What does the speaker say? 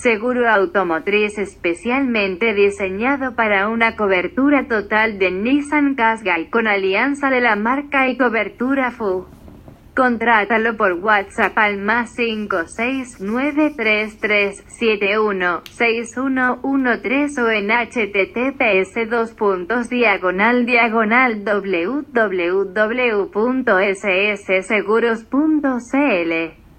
seguro automotriz especialmente diseñado para una cobertura total de Nissan Qashqai con alianza de la marca y cobertura FU. Contrátalo por WhatsApp al más 56933716113 o en https dos puntos diagonal diagonal www.ssseguros.cl